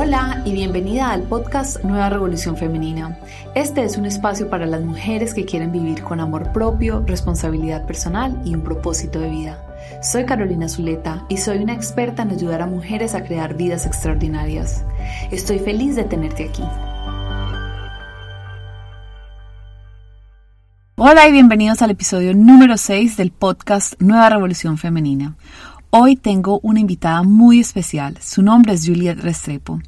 Hola y bienvenida al podcast Nueva Revolución Femenina. Este es un espacio para las mujeres que quieren vivir con amor propio, responsabilidad personal y un propósito de vida. Soy Carolina Zuleta y soy una experta en ayudar a mujeres a crear vidas extraordinarias. Estoy feliz de tenerte aquí. Hola y bienvenidos al episodio número 6 del podcast Nueva Revolución Femenina. Hoy tengo una invitada muy especial. Su nombre es Juliet Restrepo.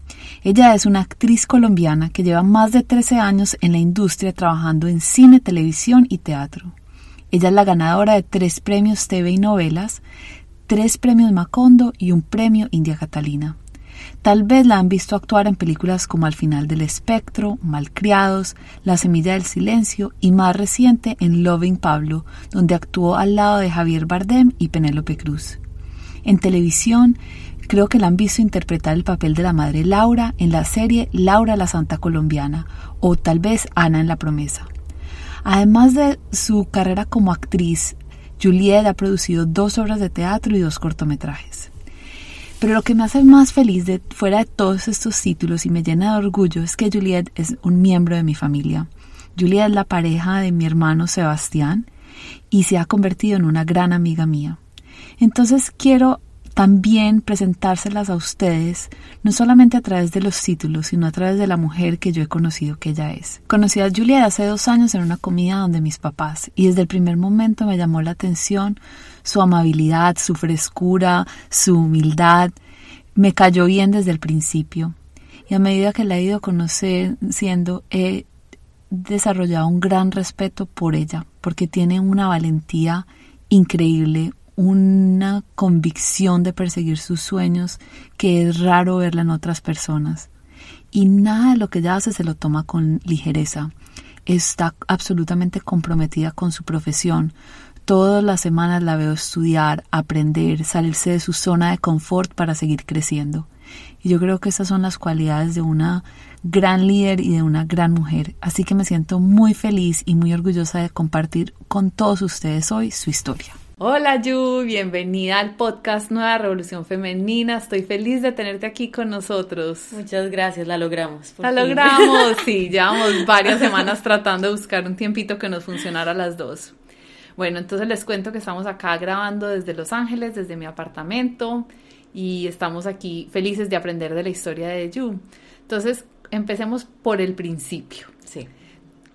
Ella es una actriz colombiana que lleva más de 13 años en la industria trabajando en cine, televisión y teatro. Ella es la ganadora de tres premios TV y novelas, tres premios Macondo y un premio India Catalina. Tal vez la han visto actuar en películas como Al final del espectro, Malcriados, La semilla del silencio y más reciente en Loving Pablo, donde actuó al lado de Javier Bardem y Penélope Cruz. En televisión, creo que la han visto interpretar el papel de la madre Laura en la serie Laura la Santa Colombiana o tal vez Ana en la Promesa. Además de su carrera como actriz, Juliet ha producido dos obras de teatro y dos cortometrajes. Pero lo que me hace más feliz fuera de todos estos títulos y me llena de orgullo es que Juliet es un miembro de mi familia. Juliet es la pareja de mi hermano Sebastián y se ha convertido en una gran amiga mía. Entonces quiero también presentárselas a ustedes, no solamente a través de los títulos, sino a través de la mujer que yo he conocido que ella es. Conocí a Juliet hace dos años en una comida donde mis papás, y desde el primer momento me llamó la atención su amabilidad, su frescura, su humildad. Me cayó bien desde el principio. Y a medida que la he ido conociendo, he desarrollado un gran respeto por ella, porque tiene una valentía increíble, una convicción de perseguir sus sueños que es raro verla en otras personas. Y nada de lo que ella hace se lo toma con ligereza. Está absolutamente comprometida con su profesión. Todas las semanas la veo estudiar, aprender, salirse de su zona de confort para seguir creciendo. Y yo creo que esas son las cualidades de una gran líder y de una gran mujer. Así que me siento muy feliz y muy orgullosa de compartir con todos ustedes hoy su historia. Hola Yu, bienvenida al podcast Nueva Revolución Femenina. Estoy feliz de tenerte aquí con nosotros. Muchas gracias, la logramos. La logramos, sí, llevamos varias semanas tratando de buscar un tiempito que nos funcionara a las dos. Bueno, entonces les cuento que estamos acá grabando desde Los Ángeles, desde mi apartamento, y estamos aquí felices de aprender de la historia de Yu. Entonces, empecemos por el principio. Sí.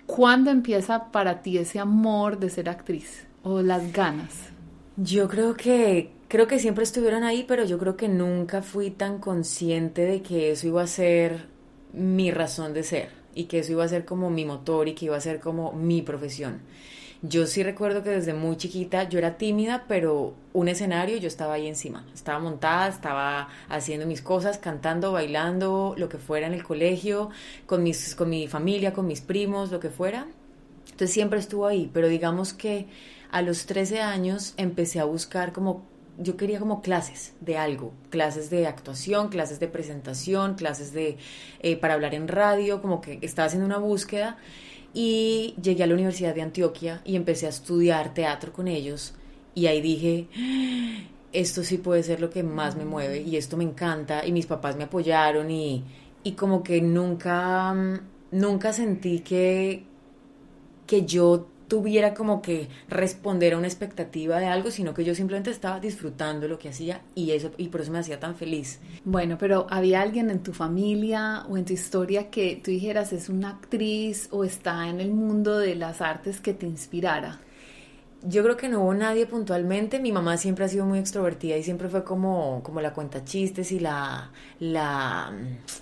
¿Cuándo empieza para ti ese amor de ser actriz o las ganas? Yo creo que creo que siempre estuvieron ahí, pero yo creo que nunca fui tan consciente de que eso iba a ser mi razón de ser y que eso iba a ser como mi motor y que iba a ser como mi profesión. Yo sí recuerdo que desde muy chiquita yo era tímida, pero un escenario yo estaba ahí encima. Estaba montada, estaba haciendo mis cosas, cantando, bailando, lo que fuera en el colegio, con, mis, con mi familia, con mis primos, lo que fuera. Entonces siempre estuvo ahí, pero digamos que a los 13 años empecé a buscar como, yo quería como clases de algo, clases de actuación, clases de presentación, clases de, eh, para hablar en radio, como que estaba haciendo una búsqueda y llegué a la Universidad de Antioquia y empecé a estudiar teatro con ellos y ahí dije, esto sí puede ser lo que más me mueve y esto me encanta y mis papás me apoyaron y, y como que nunca, nunca sentí que, que yo tuviera como que responder a una expectativa de algo, sino que yo simplemente estaba disfrutando lo que hacía y eso y por eso me hacía tan feliz. Bueno, pero había alguien en tu familia o en tu historia que tú dijeras es una actriz o está en el mundo de las artes que te inspirara. Yo creo que no hubo nadie puntualmente. Mi mamá siempre ha sido muy extrovertida y siempre fue como, como la cuenta chistes y la, la,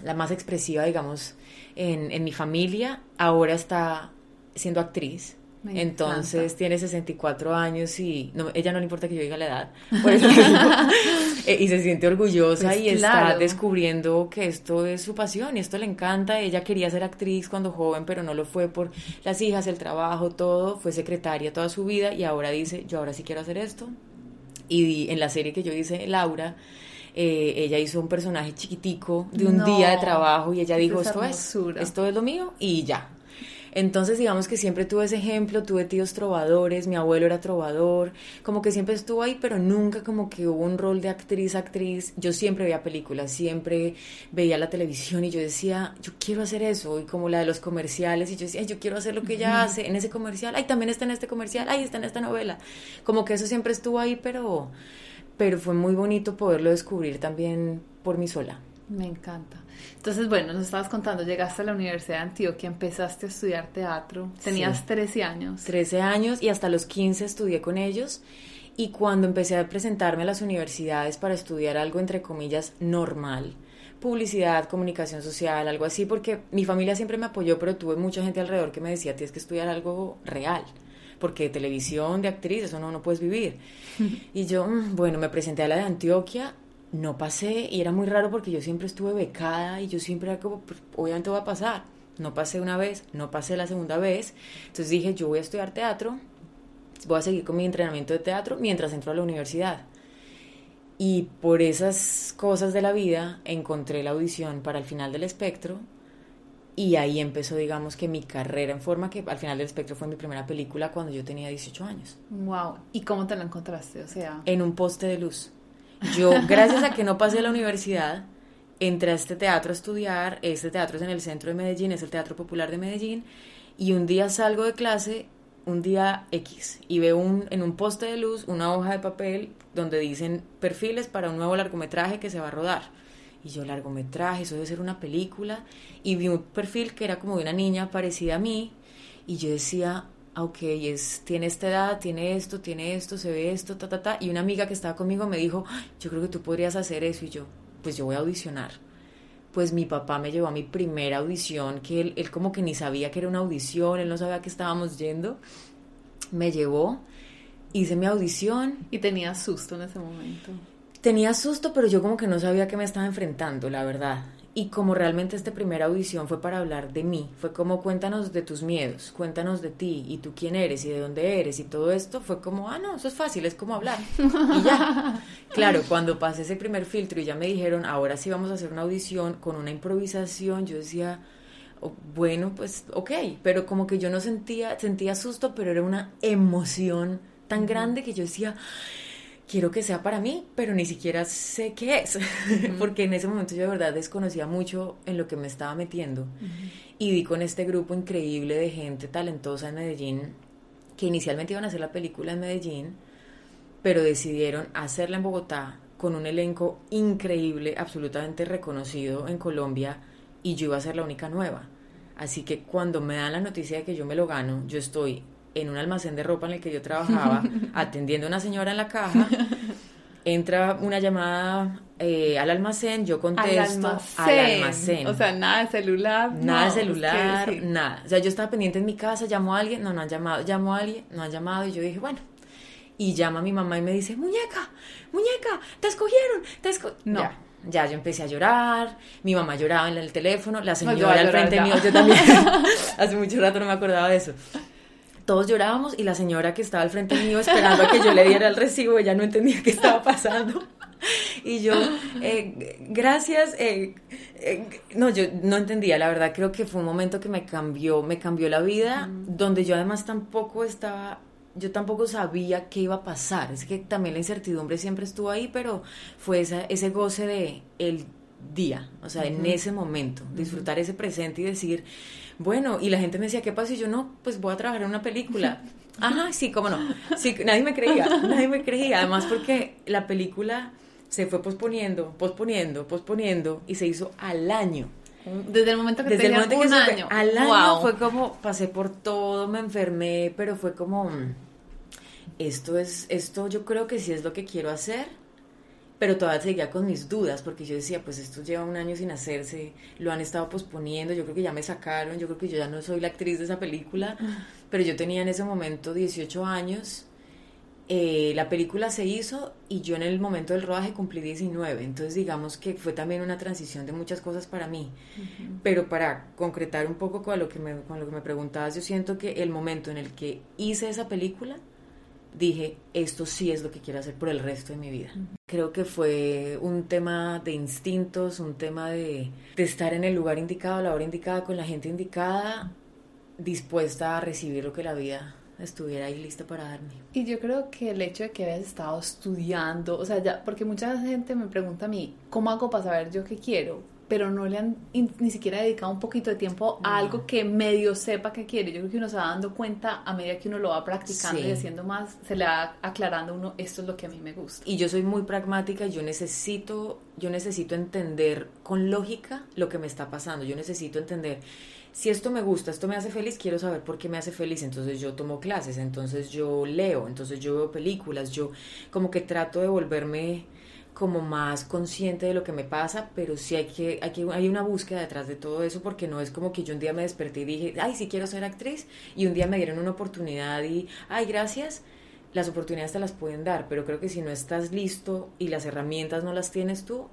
la más expresiva, digamos, en, en mi familia. Ahora está siendo actriz entonces tiene 64 años y no, ella no le importa que yo diga la edad. Eh, y se siente orgullosa pues y está descubriendo que esto es su pasión y esto le encanta. Ella quería ser actriz cuando joven, pero no lo fue por las hijas, el trabajo, todo. Fue secretaria toda su vida y ahora dice, yo ahora sí quiero hacer esto. Y en la serie que yo hice, Laura, eh, ella hizo un personaje chiquitico de un día de trabajo y ella dijo, esto es, esto es lo mío y ya. Entonces, digamos que siempre tuve ese ejemplo, tuve tíos trovadores, mi abuelo era trovador, como que siempre estuvo ahí, pero nunca como que hubo un rol de actriz, actriz. Yo siempre veía películas, siempre veía la televisión y yo decía, yo quiero hacer eso, y como la de los comerciales, y yo decía, yo quiero hacer lo que ella hace en ese comercial, ay, también está en este comercial, ay, está en esta novela. Como que eso siempre estuvo ahí, pero, pero fue muy bonito poderlo descubrir también por mí sola. Me encanta. Entonces, bueno, nos estabas contando, llegaste a la Universidad de Antioquia, empezaste a estudiar teatro, tenías 13 años. 13 años y hasta los 15 estudié con ellos. Y cuando empecé a presentarme a las universidades para estudiar algo, entre comillas, normal, publicidad, comunicación social, algo así, porque mi familia siempre me apoyó, pero tuve mucha gente alrededor que me decía, tienes que estudiar algo real, porque de televisión, de actriz, eso no, no puedes vivir. y yo, mm, bueno, me presenté a la de Antioquia no pasé y era muy raro porque yo siempre estuve becada y yo siempre era como, pues, obviamente va a pasar. No pasé una vez, no pasé la segunda vez. Entonces dije, yo voy a estudiar teatro, voy a seguir con mi entrenamiento de teatro mientras entro a la universidad. Y por esas cosas de la vida encontré la audición para el final del espectro y ahí empezó, digamos, que mi carrera en forma que al final del espectro fue mi primera película cuando yo tenía 18 años. Wow. ¿Y cómo te la encontraste? O sea, en un poste de luz. Yo, gracias a que no pasé a la universidad, entré a este teatro a estudiar. Este teatro es en el centro de Medellín, es el Teatro Popular de Medellín. Y un día salgo de clase, un día X, y veo un, en un poste de luz una hoja de papel donde dicen perfiles para un nuevo largometraje que se va a rodar. Y yo, largometraje, eso debe ser una película. Y vi un perfil que era como de una niña parecida a mí. Y yo decía, ok, es, tiene esta edad, tiene esto, tiene esto, se ve esto, ta, ta, ta. Y una amiga que estaba conmigo me dijo, yo creo que tú podrías hacer eso. Y yo, pues yo voy a audicionar. Pues mi papá me llevó a mi primera audición, que él, él como que ni sabía que era una audición, él no sabía que estábamos yendo. Me llevó, hice mi audición. ¿Y tenía susto en ese momento? Tenía susto, pero yo como que no sabía que me estaba enfrentando, la verdad. Y como realmente esta primera audición fue para hablar de mí, fue como cuéntanos de tus miedos, cuéntanos de ti y tú quién eres y de dónde eres y todo esto, fue como, ah, no, eso es fácil, es como hablar. Y ya. Claro, cuando pasé ese primer filtro y ya me dijeron, ahora sí vamos a hacer una audición con una improvisación, yo decía, oh, bueno, pues ok, pero como que yo no sentía, sentía susto, pero era una emoción tan grande que yo decía, quiero que sea para mí, pero ni siquiera sé qué es, porque en ese momento yo de verdad desconocía mucho en lo que me estaba metiendo. Y di con este grupo increíble de gente talentosa en Medellín, que inicialmente iban a hacer la película en Medellín, pero decidieron hacerla en Bogotá con un elenco increíble, absolutamente reconocido en Colombia, y yo iba a ser la única nueva. Así que cuando me dan la noticia de que yo me lo gano, yo estoy en un almacén de ropa en el que yo trabajaba, atendiendo a una señora en la caja. Entra una llamada eh, al almacén, yo contesto al almacén. O sea, nada de celular. Nada de celular, nada. O sea, yo estaba pendiente en mi casa, llamó a alguien, no, no han llamado, llamó a alguien, no han llamado, y yo dije, bueno. Y llama a mi mamá y me dice, muñeca, muñeca, te escogieron, te escogieron. No. Ya. yo empecé a llorar, mi mamá lloraba en el teléfono, la señora al frente mío, yo también, hace mucho rato no me acordaba de eso todos llorábamos y la señora que estaba al frente mío esperando a que yo le diera el recibo, ella no entendía qué estaba pasando. Y yo, eh, gracias, eh, eh, no, yo no entendía, la verdad creo que fue un momento que me cambió, me cambió la vida, donde yo además tampoco estaba, yo tampoco sabía qué iba a pasar, es que también la incertidumbre siempre estuvo ahí, pero fue ese goce de el día, o sea, en ese momento, disfrutar ese presente y decir, bueno, y la gente me decía, ¿qué pasa? Y yo, no, pues voy a trabajar en una película. Ajá, sí, cómo no. Sí, nadie me creía, nadie me creía. Además porque la película se fue posponiendo, posponiendo, posponiendo y se hizo al año. Desde el momento que Desde el momento un que año. al año fue como, pasé por todo, me enfermé, pero fue como, mm, esto es, esto yo creo que sí es lo que quiero hacer pero todavía seguía con mis dudas porque yo decía, pues esto lleva un año sin hacerse, lo han estado posponiendo, yo creo que ya me sacaron, yo creo que yo ya no soy la actriz de esa película, pero yo tenía en ese momento 18 años, eh, la película se hizo y yo en el momento del rodaje cumplí 19, entonces digamos que fue también una transición de muchas cosas para mí, pero para concretar un poco con lo, que me, con lo que me preguntabas, yo siento que el momento en el que hice esa película, dije, esto sí es lo que quiero hacer por el resto de mi vida. Creo que fue un tema de instintos, un tema de, estar en el lugar indicado, a la hora indicada, con la gente indicada. dispuesta a recibir lo que la vida estuviera ahí lista para darme. Y yo creo que el hecho de que hayas estado estudiando, o sea, ya, porque mucha gente me pregunta a mí, ¿cómo hago para saber yo qué quiero? Pero no le han ni siquiera dedicado un poquito de tiempo a algo que medio sepa que quiere. Yo creo que uno se va dando cuenta a medida que uno lo va practicando y haciendo más, se le va aclarando uno, esto es lo que a mí me gusta. Y yo soy muy pragmática, yo necesito, yo necesito entender con lógica lo que me está pasando. Yo necesito entender si esto me gusta, esto me hace feliz, quiero saber por qué me hace feliz, entonces yo tomo clases, entonces yo leo, entonces yo veo películas, yo como que trato de volverme como más consciente de lo que me pasa, pero sí hay que, hay que, hay una búsqueda detrás de todo eso, porque no es como que yo un día me desperté y dije, ay, sí quiero ser actriz, y un día me dieron una oportunidad y, ay, gracias, las oportunidades te las pueden dar, pero creo que si no estás listo y las herramientas no las tienes tú,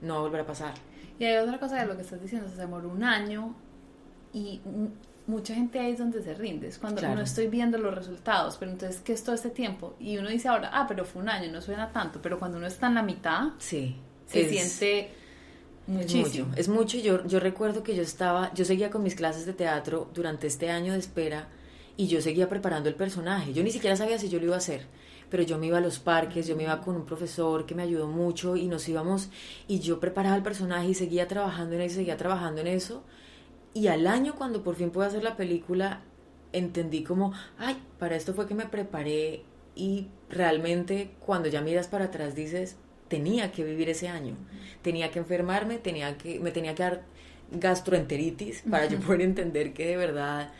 no va a volver a pasar. Y hay otra cosa de lo que estás diciendo, se demoró un año y mucha gente ahí es donde se rinde, es cuando no estoy viendo los resultados, pero entonces, ¿qué es todo este tiempo? Y uno dice ahora, ah, pero fue un año, no suena tanto, pero cuando uno está en la mitad, sí, se siente muchísimo. Es mucho, Yo, yo recuerdo que yo estaba, yo seguía con mis clases de teatro durante este año de espera y yo seguía preparando el personaje, yo ni siquiera sabía si yo lo iba a hacer pero yo me iba a los parques, yo me iba con un profesor que me ayudó mucho y nos íbamos y yo preparaba el personaje y seguía trabajando en eso, seguía trabajando en eso y al año, cuando por fin pude hacer la película, entendí como, ay, para esto fue que me preparé y realmente cuando ya miras para atrás dices, tenía que vivir ese año, tenía que enfermarme, tenía que, me tenía que dar gastroenteritis para yo poder entender que de verdad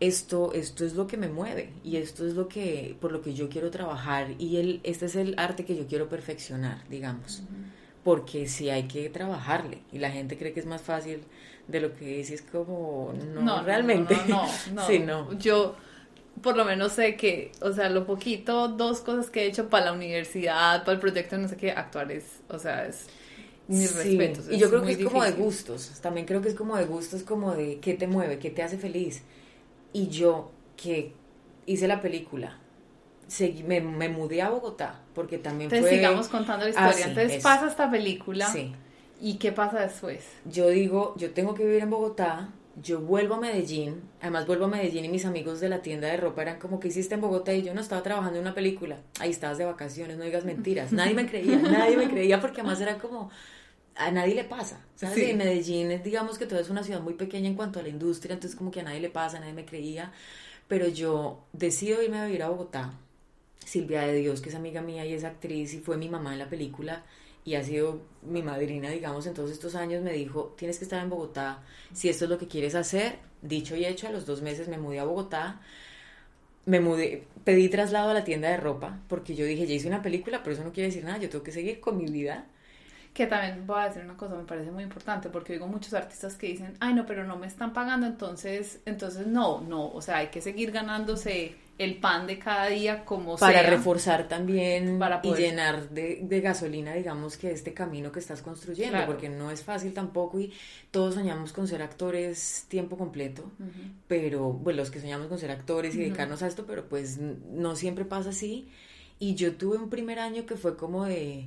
esto, esto es lo que me mueve y esto es lo que, por lo que yo quiero trabajar y el, este es el arte que yo quiero perfeccionar, digamos, porque sí hay que trabajarle y la gente cree que es más fácil de lo que dices como no, realmente no no, sí, no yo por lo menos sé que o sea lo poquito dos cosas que he hecho para la universidad para el proyecto no sé qué actuar es o sea es mis respetos y yo creo que es como de gustos también creo que es como de gustos como de qué te mueve qué te hace feliz y yo que hice la película me, me, mudé a Bogotá porque también Entonces sigamos contando la historia. Entonces pasa esta película. Sí. ¿Y qué pasa después? Yo digo, yo tengo que vivir en Bogotá, yo vuelvo a Medellín, además vuelvo a Medellín y mis amigos de la tienda de ropa eran como que hiciste en Bogotá y yo no estaba trabajando en una película, ahí estabas de vacaciones, no digas mentiras, nadie me creía, nadie me creía porque además era como, a nadie le pasa, ¿sabes? En Medellín digamos que todo es una ciudad muy pequeña en cuanto a la industria, entonces como que a nadie le pasa, nadie me creía, pero yo decido irme a vivir a Bogotá, Silvia de Dios, que es amiga mía y es actriz y fue mi mamá en la película, y ha sido mi madrina, digamos, en todos estos años, me dijo, tienes que estar en Bogotá, si esto es lo que quieres hacer, dicho y hecho, a los dos meses me mudé a Bogotá, me mudé, pedí traslado a la tienda de ropa, porque yo dije, ya hice una película, pero eso no quiere decir nada, yo tengo que seguir con mi vida. Que también voy a decir una cosa, me parece muy importante, porque oigo muchos artistas que dicen, ay no, pero no me están pagando, entonces, entonces no, no, o sea, hay que seguir ganándose el pan de cada día como para reforzar también para y llenar de, gasolina digamos que este camino que estás construyendo porque no es fácil tampoco y todos soñamos con ser actores tiempo completo pero bueno los que soñamos con ser actores y dedicarnos a esto pero pues no siempre pasa así. Y yo tuve un primer año que fue como de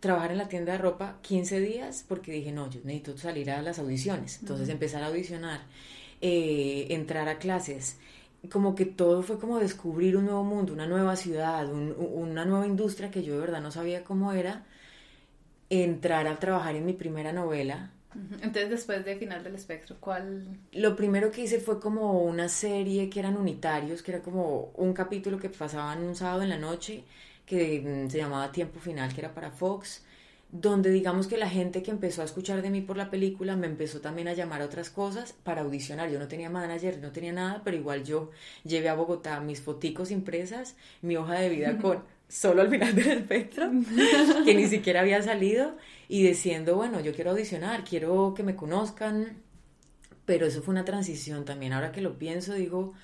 trabajar en la tienda de ropa 15 días porque dije no yo necesito salir a las audiciones entonces empezar a audicionar eh, entrar a clases como que todo fue como descubrir un nuevo mundo, una nueva ciudad, una nueva industria que yo de verdad no sabía cómo era, entrar a trabajar en mi primera novela. Entonces después de Final del Espectro, ¿cuál? Lo primero que hice fue como una serie que eran unitarios, que era como un capítulo que pasaban un sábado en la noche, que mm, se llamaba Tiempo Final, que era para Fox donde digamos que la gente que empezó a escuchar de mí por la película me empezó también a llamar a otras cosas para audicionar. Yo no tenía manager, no tenía nada, pero igual yo llevé a Bogotá mis foticos impresas, mi hoja de vida con solo al final del espectro, que ni siquiera había salido, y diciendo, bueno, yo quiero audicionar, quiero que me conozcan, pero eso fue una transición también. Ahora que lo pienso, digo,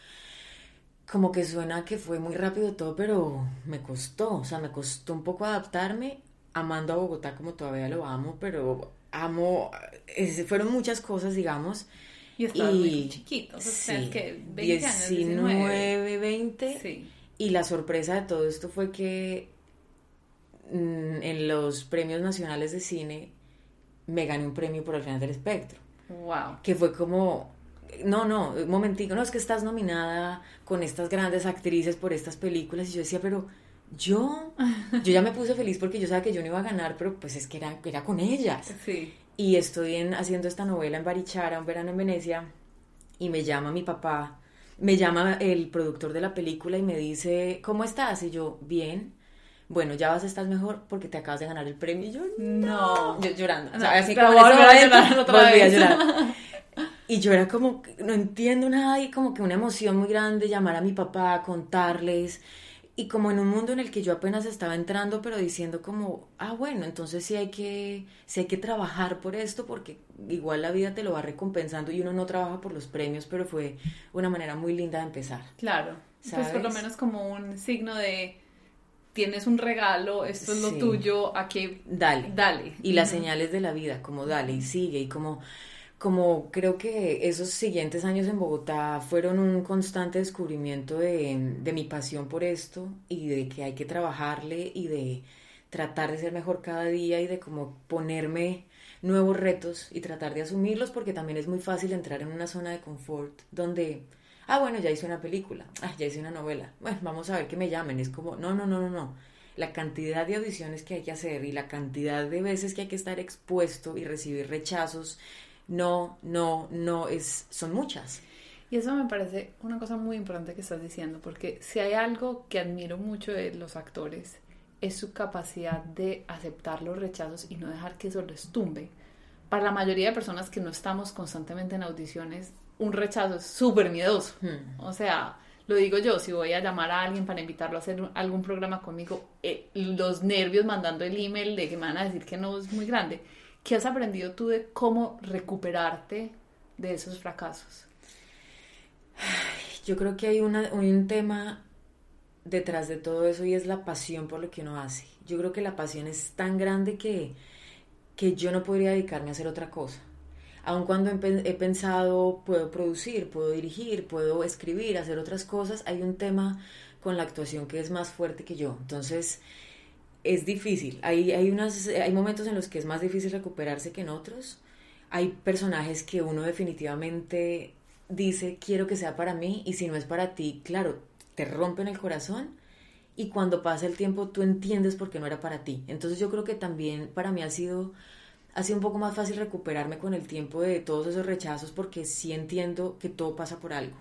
como que suena que fue muy rápido todo, pero me costó, o sea, me costó un poco adaptarme amando a Bogotá como todavía lo amo, pero amo, fueron muchas cosas, digamos. Y muy chiquito, sí, que 20 19, 20. Sí. Y la sorpresa de todo esto fue que mm, en los premios nacionales de cine me gané un premio por el final del espectro. Wow. Que fue como no, no, un momentico, no, es que estás nominada con estas grandes actrices por estas películas. Y yo decía, pero yo, yo ya me puse feliz porque yo sabía que yo no iba a ganar, pero pues es que era, era con ellas. Sí. Y estoy en, haciendo esta novela en Barichara, un verano en Venecia, y me llama mi papá, me llama el productor de la película y me dice, ¿cómo estás? Y yo, bien. Bueno, ya vas a estar mejor porque te acabas de ganar el premio. Y yo, no. Yo llorando. o sea, así como en ese momento, volví a llorar. Y yo era como, no entiendo nada y como que una emoción muy grande llamar a mi papá, contarles y como en un mundo en el que yo apenas estaba entrando, pero diciendo como, ah, bueno, entonces sí hay que, sí hay que trabajar por esto, porque igual la vida te lo va recompensando y uno no trabaja por los premios, pero fue una manera muy linda de empezar. Claro, pues por lo menos como un signo de tienes un regalo, esto es lo tuyo, a que dale, dale. Y las señales de la vida, como dale y sigue y como como creo que esos siguientes años en Bogotá fueron un constante descubrimiento de, de, mi pasión por esto y de que hay que trabajarle y de tratar de ser mejor cada día y de como ponerme nuevos retos y tratar de asumirlos porque también es muy fácil entrar en una zona de confort donde, ah, bueno, ya hice una película, ah, ya hice una novela, bueno, vamos a ver que me llamen, es como, no, no, no, no, no. La cantidad de audiciones que hay que hacer y la cantidad de veces que hay que estar expuesto y recibir rechazos no, no, no, es, son muchas. Y eso me parece una cosa muy importante que estás diciendo, porque si hay algo que admiro mucho de los actores, es su capacidad de aceptar los rechazos y no dejar que eso les tumbe. Para la mayoría de personas que no estamos constantemente en audiciones, un rechazo es súper miedoso. Hmm. O sea, lo digo yo, si voy a llamar a alguien para invitarlo a hacer algún programa conmigo, eh, los nervios mandando el email de que me van a decir que no es muy grande. ¿Qué has aprendido tú de cómo recuperarte de esos fracasos? Yo creo que hay un tema detrás de todo eso y es la pasión por lo que uno hace. Yo creo que la pasión es tan grande que, que yo no podría dedicarme a hacer otra cosa. Aun cuando he, pensado, puedo producir, puedo dirigir, puedo escribir, hacer otras cosas, hay un tema con la actuación que es más fuerte que yo. Entonces, es difícil. Hay, hay, unas, hay momentos en los que es más difícil recuperarse que en otros. Hay personajes que uno definitivamente dice, quiero que sea para mí, y si no es para ti, claro, te rompen el corazón. Y cuando pasa el tiempo, tú entiendes por qué no era para ti. Entonces yo creo que también para mí ha sido, ha sido un poco más fácil recuperarme con el tiempo de todos esos rechazos porque sí entiendo que todo pasa por algo.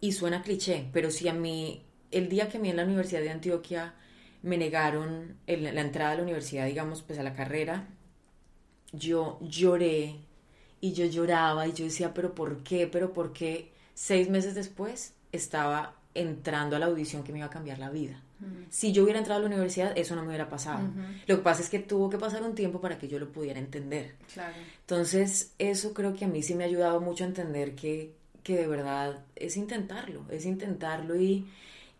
Y suena cliché, pero si a mí, el día que a mí en la Universidad de Antioquia me negaron la entrada a la universidad, digamos, pues a la carrera, yo lloré y yo lloraba y yo decía, pero ¿por qué? ¿Pero por qué? Seis meses después estaba entrando a la audición que me iba a cambiar la vida. Si yo hubiera entrado a la universidad, eso no me hubiera pasado. Lo que pasa es que tuvo que pasar un tiempo para que yo lo pudiera entender. Entonces, eso creo que a mí sí me ha ayudado mucho a entender que, que de verdad es intentarlo, es intentarlo y,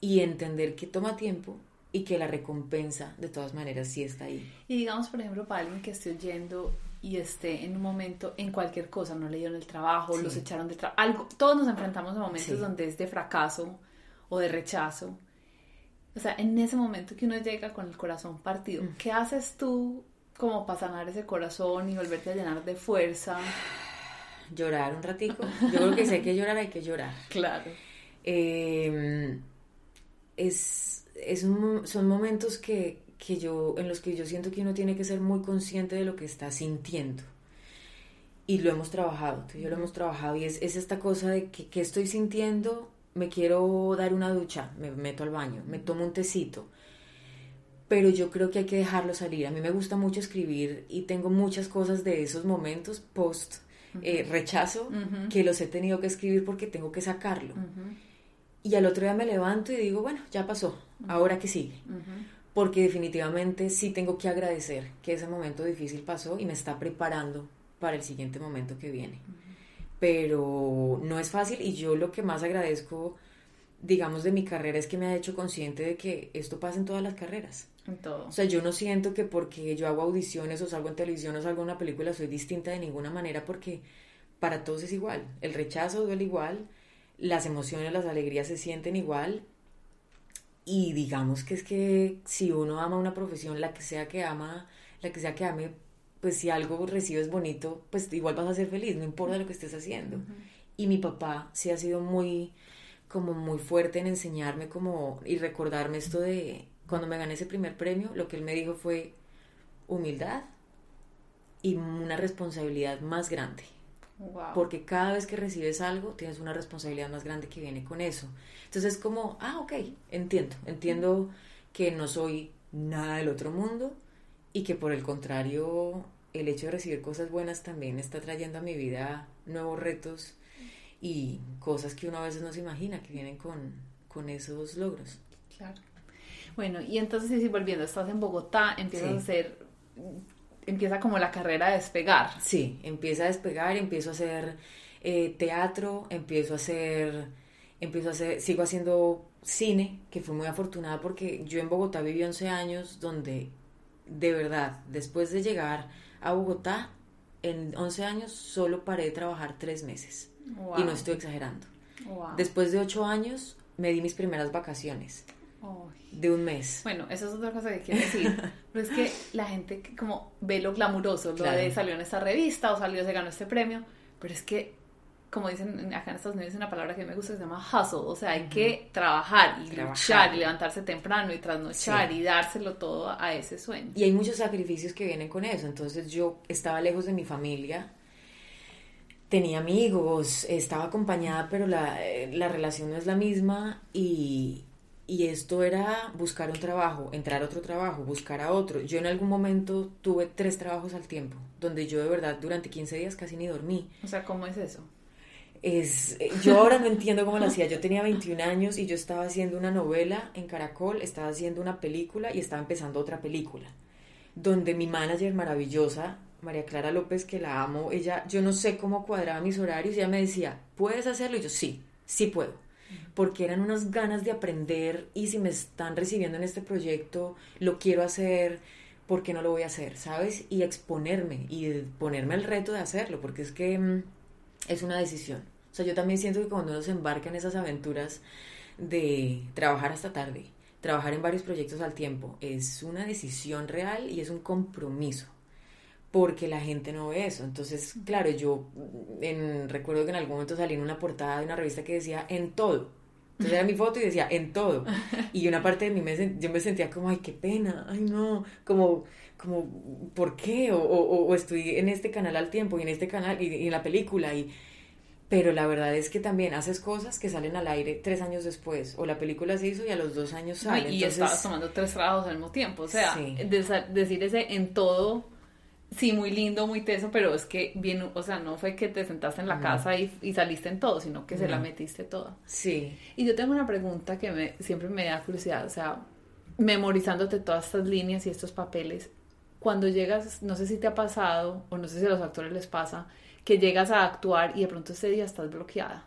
y entender que toma tiempo, y que la recompensa de todas maneras sí está ahí. Y digamos, por ejemplo, para alguien que esté oyendo y esté en un momento en cualquier cosa, no le dieron el trabajo, los echaron de trabajo, algo, todos nos enfrentamos a momentos donde es de fracaso o de rechazo. O sea, en ese momento que uno llega con el corazón partido, mm. ¿qué haces tú como para sanar ese corazón y volverte a llenar de fuerza? Llorar un ratico. Yo creo que si hay que llorar, hay que llorar. Claro. Eh, es es son momentos que, que, yo, en los que yo siento que uno tiene que ser muy consciente de lo que está sintiendo. Y lo hemos trabajado, yo lo hemos trabajado y es, es esta cosa de que, que, estoy sintiendo, me quiero dar una ducha, me meto al baño, me tomo un tecito, pero yo creo que hay que dejarlo salir. A mí me gusta mucho escribir y tengo muchas cosas de esos momentos post eh, rechazo que los he tenido que escribir porque tengo que sacarlo. Y al otro día me levanto y digo, bueno, ya pasó, ahora que sigue. Porque definitivamente sí tengo que agradecer que ese momento difícil pasó y me está preparando para el siguiente momento que viene. Pero no es fácil y yo lo que más agradezco, digamos, de mi carrera es que me ha hecho consciente de que esto pasa en todas las carreras. En todo. O sea, yo no siento que porque yo hago audiciones o salgo en televisión o salgo en una película soy distinta de ninguna manera porque para todos es igual. El rechazo duele igual, las emociones, las alegrías se sienten igual. Y digamos que es que si uno ama una profesión, la que sea que ama, la que sea que ame, pues si algo recibes bonito, pues igual vas a ser feliz, no importa lo que estés haciendo. Y mi papá sí ha sido muy, como muy fuerte en enseñarme como, y recordarme esto de cuando me gané ese primer premio, lo que él me dijo fue humildad y una responsabilidad más grande. Porque cada vez que recibes algo, tienes una responsabilidad más grande que viene con eso. Entonces es como, ah, ok, entiendo, entiendo que no soy nada del otro mundo y que por el contrario, el hecho de recibir cosas buenas también está trayendo a mi vida nuevos retos y cosas que uno a veces no se imagina que vienen con, con esos logros. Claro. Bueno, y entonces, volviendo, estás en Bogotá, empiezas a hacer empieza como la carrera a despegar. Sí, empieza a despegar, empiezo a hacer eh, teatro, empiezo a hacer, empiezo a hacer, sigo haciendo cine, que fue muy afortunada porque yo en Bogotá viví 11 años donde de verdad, después de llegar a Bogotá, en 11 años solo paré de trabajar tres meses. Y no estoy exagerando. Después de 8 años me di mis primeras vacaciones de un mes. Bueno, eso es otra cosa que quiero decir. Pero es que la gente que como ve lo glamuroso, lo de salió en esta revista o salió, se ganó este premio, pero es que, como dicen acá en Estados Unidos, una palabra que me gusta se llama hustle, o sea, hay que trabajar y luchar y levantarse temprano y trasnochar y dárselo todo a ese sueño. Y hay muchos sacrificios que vienen con eso, entonces yo estaba lejos de mi familia, tenía amigos, estaba acompañada, pero la, eh, la relación no es la misma y y esto era buscar un trabajo, entrar a otro trabajo, buscar a otro. Yo en algún momento tuve tres trabajos al tiempo, donde yo de verdad durante 15 días casi ni dormí. O sea, ¿cómo es eso? Es, yo ahora no entiendo cómo lo hacía. Yo tenía 21 años y yo estaba haciendo una novela en Caracol, estaba haciendo una película y estaba empezando otra película. Donde mi manager maravillosa, María Clara López, que la amo, ella, yo no sé cómo cuadraba mis horarios, ella me decía, ¿puedes hacerlo? Y yo, sí, sí puedo porque eran unas ganas de aprender y si me están recibiendo en este proyecto, lo quiero hacer, ¿por qué no lo voy a hacer? ¿Sabes? Y exponerme y ponerme el reto de hacerlo, porque es que mm, es una decisión. O sea, yo también siento que cuando uno se embarca en esas aventuras de trabajar hasta tarde, trabajar en varios proyectos al tiempo, es una decisión real y es un compromiso porque la gente no ve eso. Entonces, claro, yo en, recuerdo que en algún momento salí en una portada de una revista que decía en todo. Entonces era mi foto y decía en todo. Y una parte de mí me, yo me sentía como, ay, qué pena, ay, no, como, como ¿por qué? O, o, estoy en este canal al tiempo y en este canal y, en la película. y Pero la verdad es que también haces cosas que salen al aire tres años después. O la película se hizo y a los dos años sale. y estabas tomando tres trabajos al mismo tiempo. O sea, decir ese en todo sí, muy lindo, muy teso, pero es que bien, o sea, no fue que te sentaste en la casa y, saliste en todo, sino que se la metiste toda. Sí. Y yo tengo una pregunta que me, siempre me da curiosidad, o sea, memorizándote todas estas líneas y estos papeles, cuando llegas, no sé si te ha pasado, o no sé si a los actores les pasa, que llegas a actuar y de pronto ese día estás bloqueada.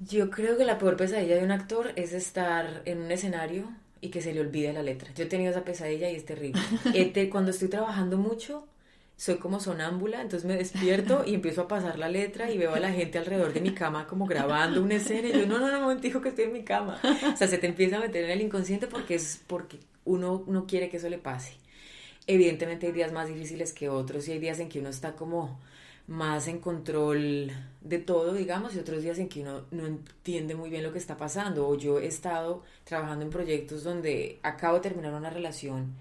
Yo creo que la peor pesadilla de un actor es estar en un escenario y que se le olvide la letra. Yo he tenido esa pesadilla y es terrible. Este, cuando estoy trabajando mucho, soy como sonámbula, entonces me despierto y empiezo a pasar la letra y veo a la gente alrededor de mi cama como grabando una escena y yo, no, no, no, dijo que estoy en mi cama. O sea, se te empieza a meter en el inconsciente porque es porque uno no quiere que eso le pase. Evidentemente hay días más difíciles que otros y hay días en que uno está como más en control de todo, digamos, y otros días en que uno no entiende muy bien lo que está pasando. O yo he estado trabajando en proyectos donde acabo de terminar una relación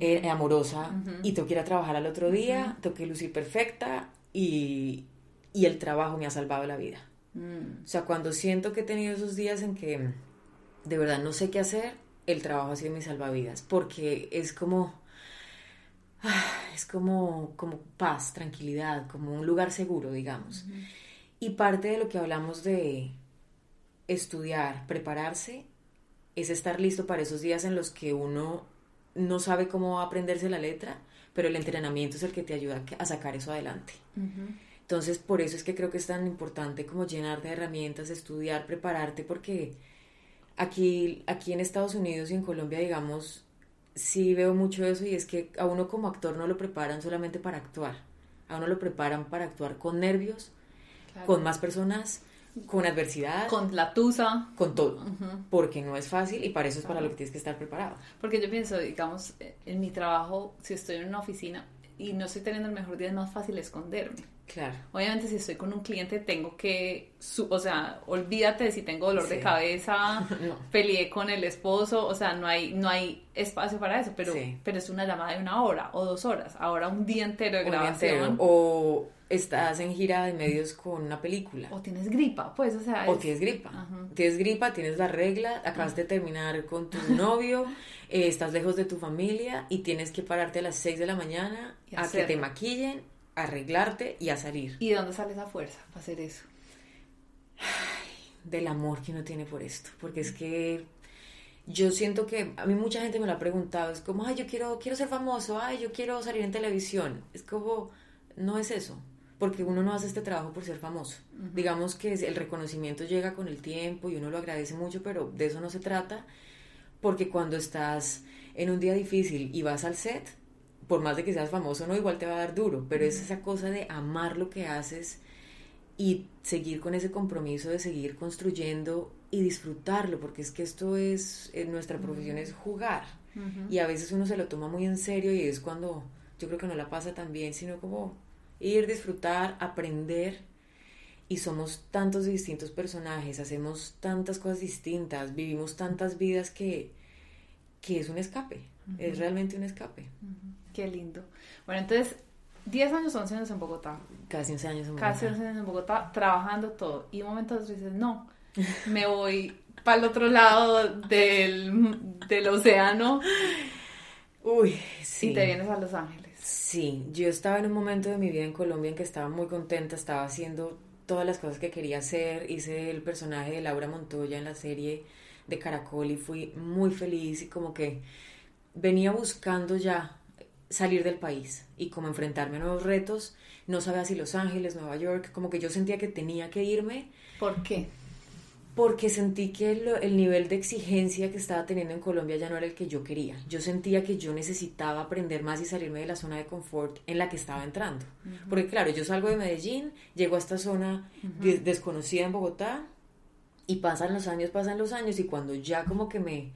eh, amorosa y tengo que ir a trabajar al otro día, tengo que lucir perfecta y, el trabajo me ha salvado la vida. Mm. O sea, cuando siento que he tenido esos días en que de verdad no sé qué hacer, el trabajo ha sido mi salvavidas, porque es como es como, como paz, tranquilidad, como un lugar seguro, digamos. Y parte de lo que hablamos de estudiar, prepararse, es estar listo para esos días en los que uno no sabe cómo aprenderse la letra, pero el entrenamiento es el que te ayuda a sacar eso adelante. Entonces, por eso es que creo que es tan importante como llenarte de herramientas, estudiar, prepararte, porque aquí, aquí en Estados Unidos y en Colombia, digamos, sí veo mucho eso y es que a uno como actor no lo preparan solamente para actuar, a uno lo preparan para actuar con nervios, con más personas, con adversidad. Con la tusa. Con todo. Porque no es fácil y para eso es para lo que tienes que estar preparado. Porque yo pienso, digamos, en mi trabajo, si estoy en una oficina, y no estoy teniendo el mejor día, es más fácil esconderme. Claro. Obviamente si estoy con un cliente tengo que, o sea, olvídate de si tengo dolor de cabeza, peleé con el esposo, o sea, no hay, no hay espacio para eso, pero, pero es una llamada de una hora o dos horas, ahora un día entero de grabación. O estás en gira de medios con una película. O tienes gripa, pues, o sea. O tienes gripa. Tienes gripa, tienes la regla, acabas de terminar con tu novio, eh, estás lejos de tu familia y tienes que pararte a las 6 de la mañana a que te maquillen, arreglarte y a salir. ¿Y de dónde sale esa fuerza para hacer eso? del amor que uno tiene por esto, porque es que yo siento que a mí mucha gente me lo ha preguntado, es como, ay, yo quiero, quiero ser famoso, ay, yo quiero salir en televisión. Es como, no es eso porque uno no hace este trabajo por ser famoso. Digamos que el reconocimiento llega con el tiempo y uno lo agradece mucho, pero de eso no se trata, porque cuando estás en un día difícil y vas al set, por más de que seas famoso, no igual te va a dar duro, pero es esa cosa de amar lo que haces y seguir con ese compromiso de seguir construyendo y disfrutarlo, porque es que esto es, en nuestra profesión es jugar. Y a veces uno se lo toma muy en serio y es cuando yo creo que no la pasa tan bien, sino como ir, disfrutar, aprender. Y somos tantos distintos personajes, hacemos tantas cosas distintas, vivimos tantas vidas que, que es un escape, es realmente un escape. Qué lindo. Bueno, entonces, 10 años, 11 años en Bogotá. Casi 11 años en Bogotá. Casi 11 años en Bogotá, trabajando todo. Y un momento dices, no, me voy para el otro lado del, del océano. Uy, sí. Y te vienes a Los Ángeles. Sí, yo estaba en un momento de mi vida en Colombia en que estaba muy contenta, estaba haciendo todas las cosas que quería hacer, hice el personaje de Laura Montoya en la serie de Caracol y fui muy feliz y como que venía buscando ya salir del país y como enfrentarme a nuevos retos, no sabía si Los Ángeles, Nueva York, como que yo sentía que tenía que irme. ¿Por qué? Porque sentí que el, nivel de exigencia que estaba teniendo en Colombia ya no era el que yo quería. Yo sentía que yo necesitaba aprender más y salirme de la zona de confort en la que estaba entrando. Porque claro, yo salgo de Medellín, llego a esta zona desconocida en Bogotá y pasan los años, pasan los años y cuando ya como que me...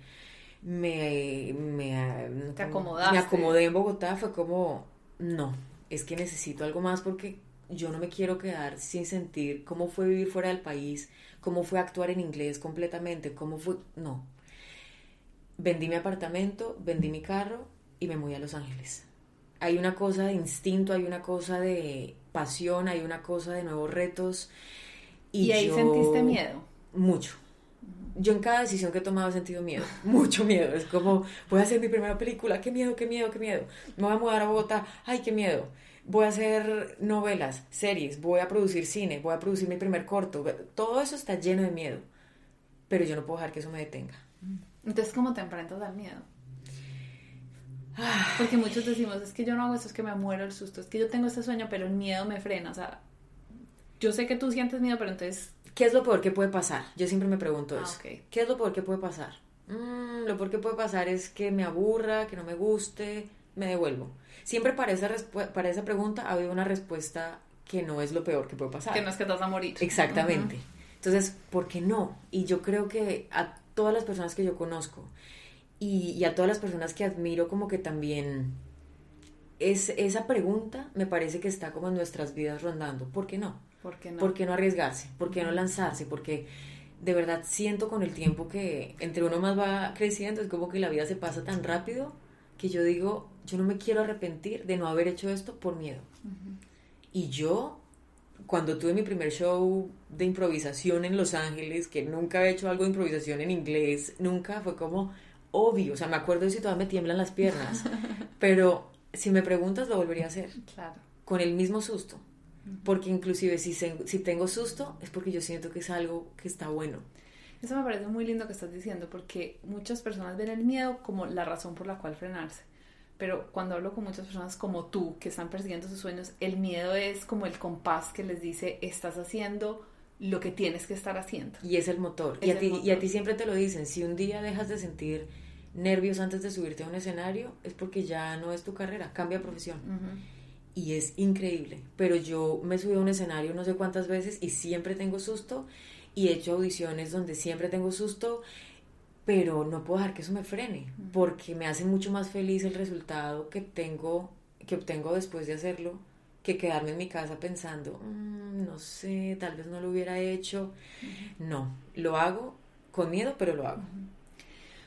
Me, me, me acomodé en Bogotá fue como, no, es que necesito algo más porque yo no me quiero quedar sin sentir cómo fue vivir fuera del país, cómo fue actuar en inglés completamente, cómo fue... No. Vendí mi apartamento, vendí mi carro y me moví a Los Ángeles. Hay una cosa de instinto, hay una cosa de pasión, hay una cosa de nuevos retos. ¿Y, ahí sentiste miedo? Mucho. Yo en cada decisión que he tomado he sentido miedo, mucho miedo. Es como, voy a hacer mi primera película, qué miedo, qué miedo, qué miedo. Me voy a mudar a Bogotá, ay, qué miedo voy a hacer novelas, series, voy a producir cine, voy a producir mi primer corto. Todo eso está lleno de miedo, pero yo no puedo dejar que eso me detenga. Entonces, ¿cómo te enfrentas al miedo? Porque muchos decimos, es que yo no hago eso, es que me muero el susto, es que yo tengo este sueño, pero el miedo me frena. O sea, yo sé que tú sientes miedo, pero entonces... ¿Qué es lo peor que puede pasar? Yo siempre me pregunto ah, eso. ¿Qué es lo peor que puede pasar? Mm, lo peor que puede pasar es que me aburra, que no me guste, me devuelvo. Siempre para esa, para esa pregunta ha habido una respuesta que no es lo peor que puede pasar. Que no es que te vas a morir. Exactamente. Entonces, ¿por qué no? Y yo creo que a todas las personas que yo conozco y, a todas las personas que admiro como que también es, esa pregunta me parece que está como en nuestras vidas rondando. ¿Por qué no? ¿Por qué no? ¿Por qué no arriesgarse? ¿Por qué no lanzarse? Porque de verdad siento con el tiempo que entre uno más va creciendo, es como que la vida se pasa tan rápido que yo digo, yo no me quiero arrepentir de no haber hecho esto por miedo. Y yo, cuando tuve mi primer show de improvisación en Los Ángeles, que nunca había hecho algo de improvisación en inglés, nunca fue como obvio, o sea, me acuerdo de si todavía me tiemblan las piernas, pero si me preguntas lo volvería a hacer. Claro. Con el mismo susto. Porque inclusive si, si tengo susto es porque yo siento que es algo que está bueno. Eso me parece muy lindo que estás diciendo porque muchas personas ven el miedo como la razón por la cual frenarse. Pero cuando hablo con muchas personas como tú que están persiguiendo sus sueños, el miedo es como el compás que les dice estás haciendo lo que tienes que estar haciendo. Y es el motor. y, a ti, y a ti siempre te lo dicen, si un día dejas de sentir nervios antes de subirte a un escenario, es porque ya no es tu carrera, cambia profesión. Y es increíble. Pero yo me subí a un escenario no sé cuántas veces y siempre tengo susto y he hecho audiciones donde siempre tengo susto, pero no puedo dejar que eso me frene, porque me hace mucho más feliz el resultado que tengo, que obtengo después de hacerlo que quedarme en mi casa pensando, "Mm, no sé, tal vez no lo hubiera hecho. No, lo hago con miedo, pero lo hago.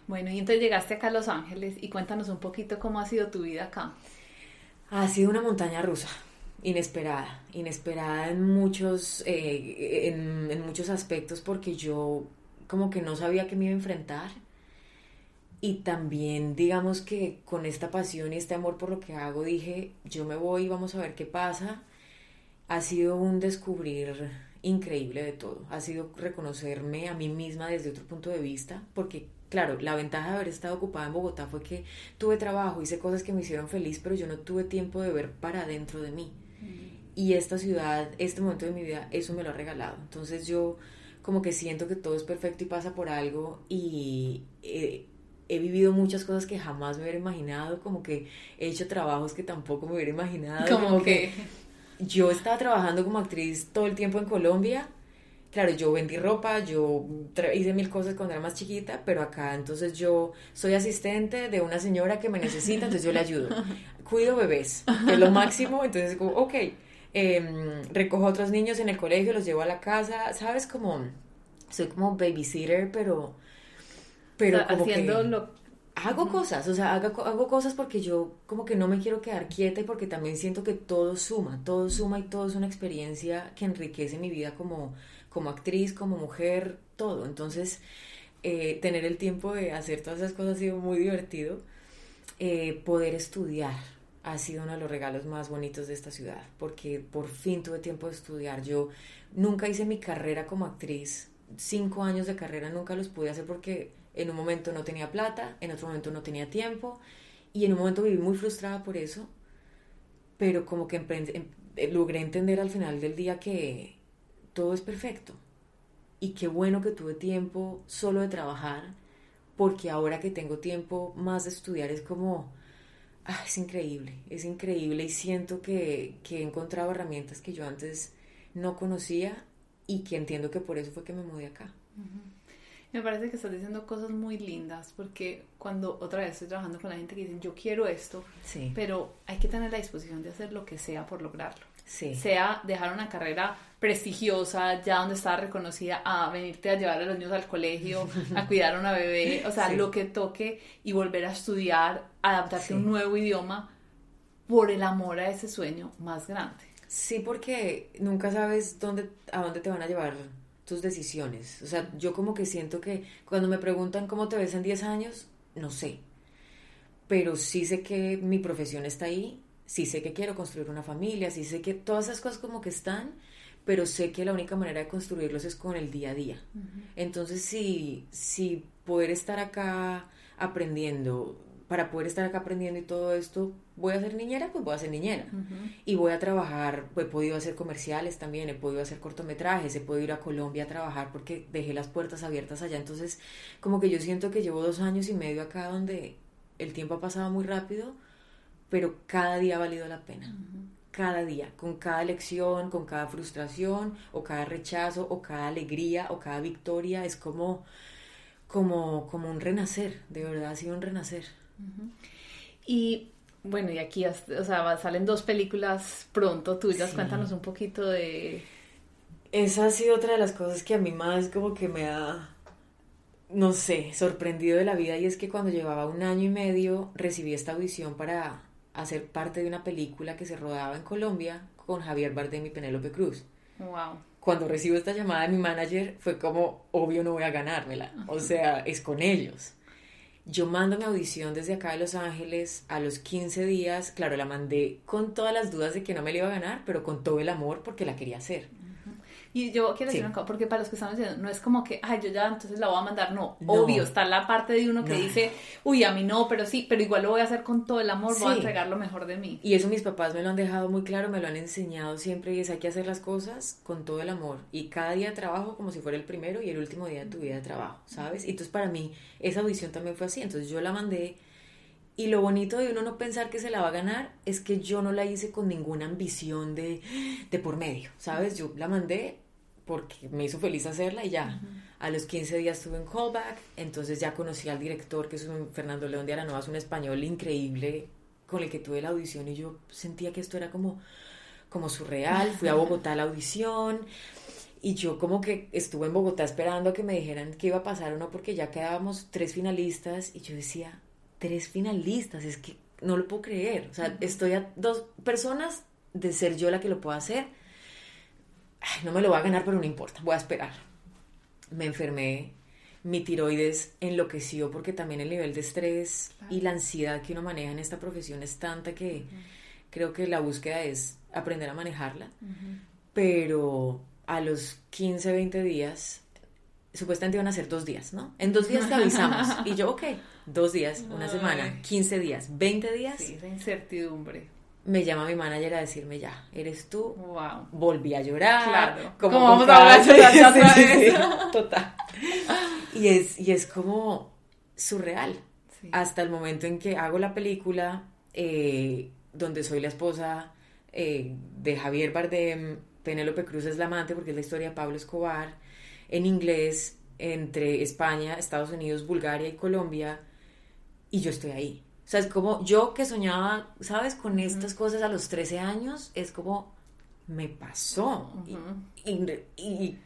Bueno, y entonces llegaste acá a Los Ángeles y cuéntanos un poquito cómo ha sido tu vida acá. Ha sido una montaña rusa, inesperada, inesperada en muchos, eh, en, en muchos aspectos porque yo como que no sabía que me iba a enfrentar y también digamos que con esta pasión y este amor por lo que hago dije, yo me voy, vamos a ver qué pasa. Ha sido un descubrir increíble de todo, ha sido reconocerme a mí misma desde otro punto de vista, porque claro, la ventaja de haber estado ocupada en Bogotá fue que tuve trabajo, hice cosas que me hicieron feliz, pero yo no tuve tiempo de ver para adentro de mí. Y esta ciudad, este momento de mi vida, eso me lo ha regalado. Entonces yo como que siento que todo es perfecto y pasa por algo y eh, he vivido muchas cosas que jamás me hubiera imaginado, como que he hecho trabajos que tampoco me hubiera imaginado. Como como que- yo estaba trabajando como actriz todo el tiempo en Colombia. Claro, yo vendí ropa, yo hice mil cosas cuando era más chiquita, pero acá entonces yo soy asistente de una señora que me necesita, entonces yo le ayudo. Cuido bebés, que es lo máximo, entonces como, ok, em, recojo a otros niños en el colegio, los llevo a la casa, ¿sabes? Como, soy como babysitter, pero, pero O sea, como que- haciendo lo hago cosas, o sea, hago, hago cosas porque yo como que no me quiero quedar quieta y porque también siento que todo suma, todo suma y todo es una experiencia que enriquece mi vida como, como actriz, como mujer, todo. Entonces, eh, tener el tiempo de hacer todas esas cosas ha sido muy divertido. Eh, poder estudiar ha sido uno de los regalos más bonitos de esta ciudad, porque por fin tuve tiempo de estudiar. Yo nunca hice mi carrera como actriz, cinco años de carrera nunca los pude hacer porque en un momento no tenía plata, en otro momento no tenía tiempo, y en un momento viví muy frustrada por eso, pero como que em- eh, logré entender al final del día que todo es perfecto y qué bueno que tuve tiempo solo de trabajar, porque ahora que tengo tiempo más de estudiar es como, ah, es increíble, es increíble y siento que, que he encontrado herramientas que yo antes no conocía y que entiendo que por eso fue que me mudé acá. Me parece que estás diciendo cosas muy lindas porque cuando otra vez estoy trabajando con la gente que dicen yo quiero esto, Sí, pero hay que tener la disposición de hacer lo que sea por lograrlo. Sí, Sea dejar una carrera prestigiosa, ya donde está reconocida, a venirte a llevar a los niños al colegio, a cuidar a una bebé, o sea, Sí. lo que toque y volver a estudiar, adaptarse Sí. a un nuevo idioma por el amor a ese sueño más grande. Sí, porque nunca sabes dónde, a dónde te van a llevar tus decisiones. O sea, yo como que siento que cuando me preguntan cómo te ves en 10 años, no sé. Pero sí sé que mi profesión está ahí, sí sé que quiero construir una familia, sí sé que todas esas cosas como que están, pero sé que la única manera de construirlos es con el día a día. Entonces, si, si poder estar acá aprendiendo, para poder estar acá aprendiendo y todo esto, voy a ser niñera, pues voy a ser niñera. Y voy a trabajar, he podido hacer comerciales también, he podido hacer cortometrajes, he podido ir a Colombia a trabajar porque dejé las puertas abiertas allá. Entonces, como que yo siento que llevo dos años y medio acá donde el tiempo ha pasado muy rápido, pero cada día ha valido la pena. Cada día, con cada lección, con cada frustración, o cada rechazo, o cada alegría, o cada victoria, es como, como, como un renacer, de verdad ha sido un renacer. Y bueno, y aquí o sea, salen dos películas pronto tuyas. Sí. Cuéntanos un poquito de... Esa ha sido otra de las cosas que a mí más como que me ha, no sé, sorprendido de la vida y es que cuando llevaba un año y medio recibí esta audición para hacer parte de una película que se rodaba en Colombia con Javier Bardem y Penélope Cruz. Wow. Cuando recibo esta llamada de mi manager fue como, obvio no voy a ganármela, o sea, es con ellos. Yo mando mi audición desde acá de Los Ángeles a los 15 días, claro, la mandé con todas las dudas de que no me la iba a ganar, pero con todo el amor porque la quería hacer. Y yo quiero decir Sí. una cosa, porque para los que estamos diciendo, no es como que, ay, yo ya entonces la voy a mandar, no. No. Obvio, está la parte de uno que No. dice, uy, a mí no, pero sí, pero igual lo voy a hacer con todo el amor, voy a entregar lo mejor de mí. Y eso mis papás me lo han dejado muy claro, me lo han enseñado siempre y es hay que hacer las cosas con todo el amor. Y cada día trabajo como si fuera el primero y el último día de tu vida de trabajo, ¿sabes? Y entonces para mí esa audición también fue así. Entonces yo la mandé y lo bonito de uno no pensar que se la va a ganar es que yo no la hice con ninguna ambición de, de por medio, ¿sabes? Yo la mandé porque me hizo feliz hacerla y ya. A los 15 días tuve un callback, entonces ya conocí al director, que es un Fernando León de Aranoa, es un español increíble, con el que tuve la audición y yo sentía que esto era como, como surreal. Fui a Bogotá a la audición y yo como que estuve en Bogotá esperando a que me dijeran qué iba a pasar o no, porque ya quedábamos tres finalistas y yo decía, tres finalistas, es que no lo puedo creer. O sea, estoy a dos personas de ser yo la que lo pueda hacer. No me lo va a ganar, pero no importa, voy a esperar. Me enfermé, mi tiroides enloqueció porque también el nivel de estrés y la ansiedad que uno maneja en esta profesión es tanta que creo que la búsqueda es aprender a manejarla. Pero a los 15, 20 días supuestamente iban a ser dos días, ¿no? En dos días te avisamos. Y yo, ok, dos días, una semana, 15 días, 20 días. Sí, esa incertidumbre. Me llama mi manager a decirme, ya, eres tú. Wow. Volví a llorar. Claro. Como vamos a hablar de otra vez. Total. Y es, y es como surreal. Hasta el momento en que hago la película, eh, donde soy la esposa eh, de Javier Bardem, Penélope Cruz es la amante, porque es la historia de Pablo Escobar en inglés entre España, Estados Unidos, Bulgaria y Colombia, y yo estoy ahí. O sea, es como yo que soñaba, ¿sabes? Con estas cosas a los 13 años, es como me pasó. y,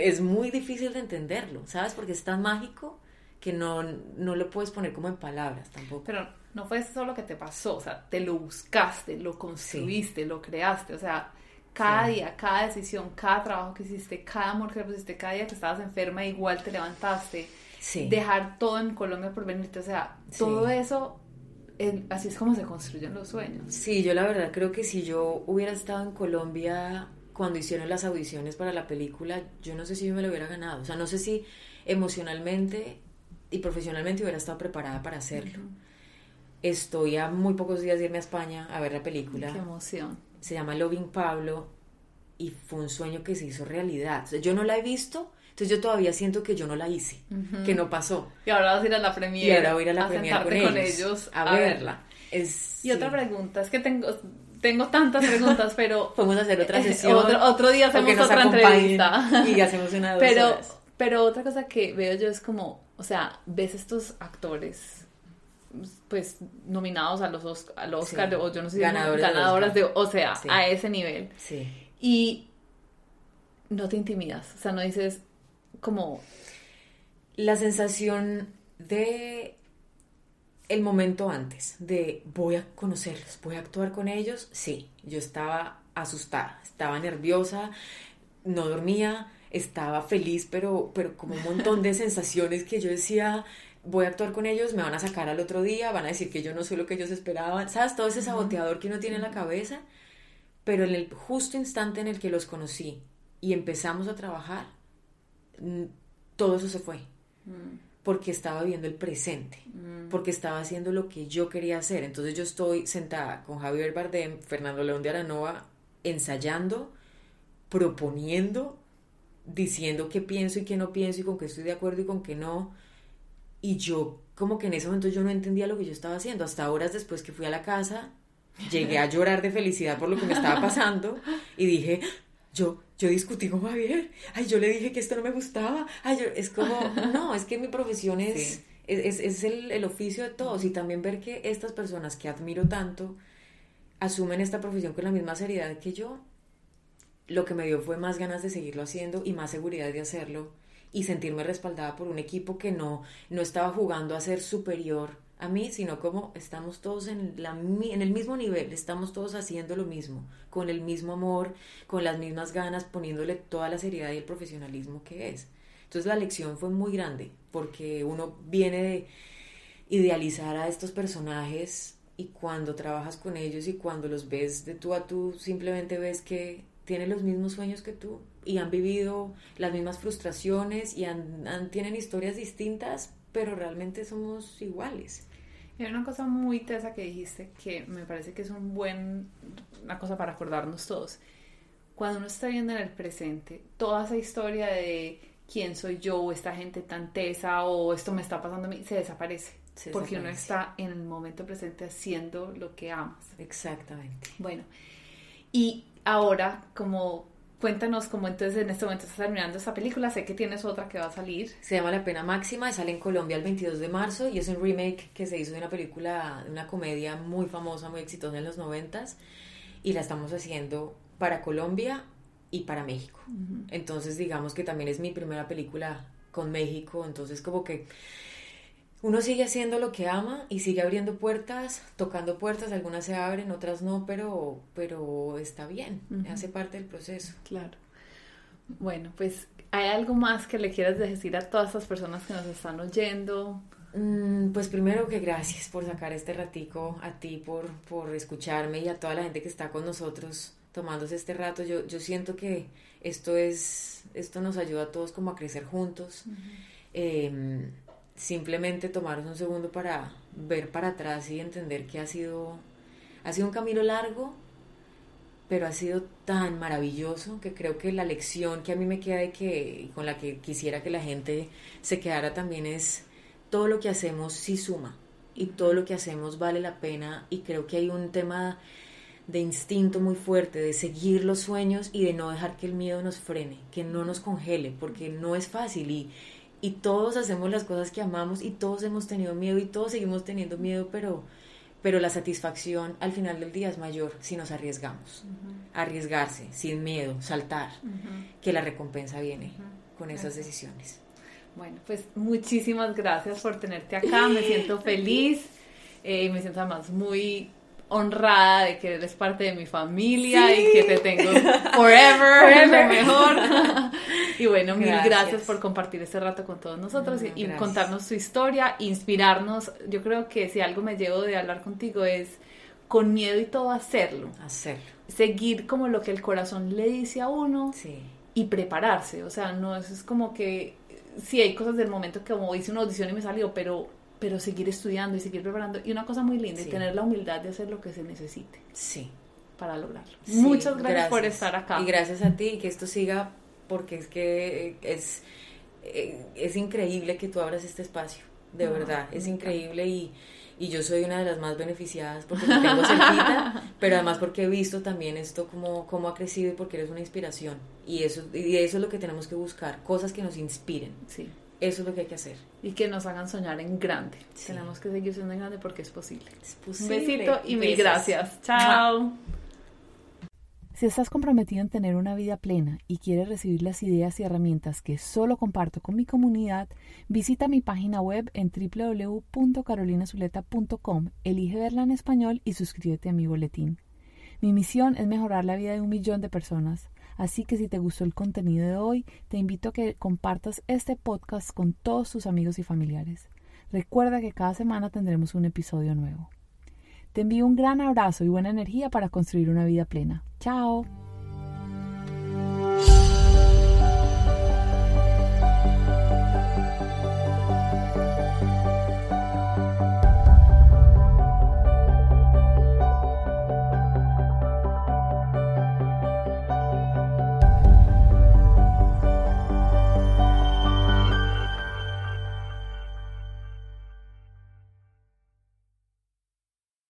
es muy difícil de entenderlo, ¿sabes? Porque es tan mágico que no, no lo puedes poner como en palabras tampoco. Pero no fue solo que te pasó, o sea, te lo buscaste, lo construiste, lo creaste, o sea, cada día, cada decisión, cada trabajo que hiciste, cada amor que le pusiste, cada día que estabas enferma, igual te levantaste. Dejar todo en Colombia por venirte, o sea, todo eso, así es como se construyen los sueños. Sí, yo la verdad creo que si yo hubiera estado en Colombia cuando hicieron las audiciones para la película, yo no sé si yo me lo hubiera ganado. O sea, no sé si emocionalmente y profesionalmente hubiera estado preparada para hacerlo. Estoy a muy pocos días de irme a España a ver la película. Qué emoción se llama Loving Pablo y fue un sueño que se hizo realidad. yo no la he visto, entonces yo todavía siento que yo no la hice, que no pasó. Y ahora vas a ir a la premiere. Y ahora voy a ir a la premiere con, ellos, a, verla. Es, y otra pregunta, es que tengo, tengo tantas preguntas, pero... Podemos hacer otra sesión. Otro, día hacemos otra entrevista. Y hacemos una pero, pero otra cosa que veo yo es como, o sea, ves estos actores pues nominados a los Oscar, o yo no sé ganadores de, o sea, a ese nivel. Sí. Y no te intimidas, o sea, no dices como la sensación de el momento antes de voy a conocerlos, voy a actuar con ellos, sí, yo estaba asustada, estaba nerviosa, no dormía, estaba feliz, pero, pero como un montón de sensaciones que yo decía, voy a actuar con ellos, me van a sacar al otro día, van a decir que yo no soy lo que ellos esperaban, ¿sabes? Todo ese saboteador que uno tiene en la cabeza, pero en el justo instante en el que los conocí y empezamos a trabajar, todo eso se fue, mm. porque estaba viendo el presente, mm. porque estaba haciendo lo que yo quería hacer. Entonces yo estoy sentada con Javier Bardem, Fernando León de Aranova, ensayando, proponiendo, diciendo qué pienso y qué no pienso y con qué estoy de acuerdo y con qué no y yo como que en ese momento yo no entendía lo que yo estaba haciendo. Hasta horas después que fui a la casa, llegué a llorar de felicidad por lo que me estaba pasando y dije, yo, yo discutí con Javier, ay, yo le dije que esto no me gustaba, ay, es como, no, es que mi profesión es, es, es, el, el, oficio de todos. Y también ver que estas personas que admiro tanto asumen esta profesión con la misma seriedad que yo, lo que me dio fue más ganas de seguirlo haciendo y más seguridad de hacerlo y sentirme respaldada por un equipo que no, no estaba jugando a ser superior a mí, sino como estamos todos en, la, en el mismo nivel, estamos todos haciendo lo mismo, con el mismo amor, con las mismas ganas, poniéndole toda la seriedad y el profesionalismo que es. Entonces la lección fue muy grande, porque uno viene de idealizar a estos personajes y cuando trabajas con ellos y cuando los ves de tú a tú, simplemente ves que tienen los mismos sueños que tú y han vivido las mismas frustraciones y han, tienen historias distintas, pero realmente somos iguales. Hay una cosa muy tesa que dijiste que me parece que es un buen, una cosa para acordarnos todos. Cuando uno está viendo en el presente toda esa historia de quién soy yo, o esta gente tan tesa, o esto me está pasando a mí, se desaparece. porque uno está en el momento presente haciendo lo que amas. Exactamente. Bueno, y ahora, como cuéntanos cómo entonces en este momento estás terminando esta película. Sé que tienes otra que va a salir. Se llama La Pena Máxima, sale en Colombia el 22 de marzo y es un remake que se hizo de una película, de una comedia muy famosa, muy exitosa en los noventas y la estamos haciendo para Colombia y para México. Entonces digamos que también es mi primera película con México, entonces como que uno sigue haciendo lo que ama y sigue abriendo puertas, tocando puertas, algunas se abren, otras no, pero, pero está bien, hace parte del proceso. Claro. Bueno, pues ¿hay algo más que le quieras decir a todas estas personas que nos están oyendo? Mm, pues primero que gracias por sacar este ratico, a ti por, por escucharme y a toda la gente que está con nosotros tomándose este rato. Yo, yo siento que esto es, esto nos ayuda a todos como a crecer juntos simplemente tomaros un segundo para ver para atrás y entender que ha sido, ha sido un camino largo, pero ha sido tan maravilloso que creo que la lección que a mí me queda y que con la que quisiera que la gente se quedara también es todo lo que hacemos sí suma y todo lo que hacemos vale la pena y creo que hay un tema de instinto muy fuerte, de seguir los sueños y de no dejar que el miedo nos frene, que no nos congele, porque no es fácil y, y todos hacemos las cosas que amamos y todos hemos tenido miedo y todos seguimos teniendo miedo, pero, pero la satisfacción al final del día es mayor si nos arriesgamos. Arriesgarse, sin miedo, saltar, que la recompensa viene con esas decisiones. Bueno, pues muchísimas gracias por tenerte acá, me siento feliz, eh, me siento además muy honrada de que eres parte de mi familia y que te tengo forever, lo mejor. y bueno, mil gracias. por compartir este rato con todos nosotros y, contarnos tu historia, inspirarnos. Yo creo que si algo me llevo de hablar contigo es con miedo y todo hacerlo. Hacerlo. Seguir como lo que el corazón le dice a uno y prepararse. O sea, no es, es como que sí hay cosas del momento que como hice una audición y me salió, pero pero seguir estudiando y seguir preparando. Y una cosa muy linda, es tener la humildad de hacer lo que se necesite. Sí. Para lograrlo. Muchas gracias, por estar acá. Y gracias a ti, y que esto siga, porque es que es, eh, es increíble que tú abras este espacio, de verdad, es increíble y, y, yo soy una de las más beneficiadas porque te tengo cerquita, pero además porque he visto también esto como, como ha crecido y porque eres una inspiración. Y eso, y eso es lo que tenemos que buscar, cosas que nos inspiren. Sí. Eso es lo que hay que hacer. Y que nos hagan soñar en grande. Tenemos que seguir siendo en grande porque es posible. Es posible. Un besito y mil gracias. Chao. Si estás comprometido en tener una vida plena y quieres recibir las ideas y herramientas que solo comparto con mi comunidad, visita mi página web en www.carolinazuleta.com, elige verla en español y suscríbete a mi boletín. Mi misión es mejorar la vida de un millón de personas. Así que si te gustó el contenido de hoy, te invito a que compartas este podcast con todos tus amigos y familiares. Recuerda que cada semana tendremos un episodio nuevo. Te envío un gran abrazo y buena energía para construir una vida plena. Chao.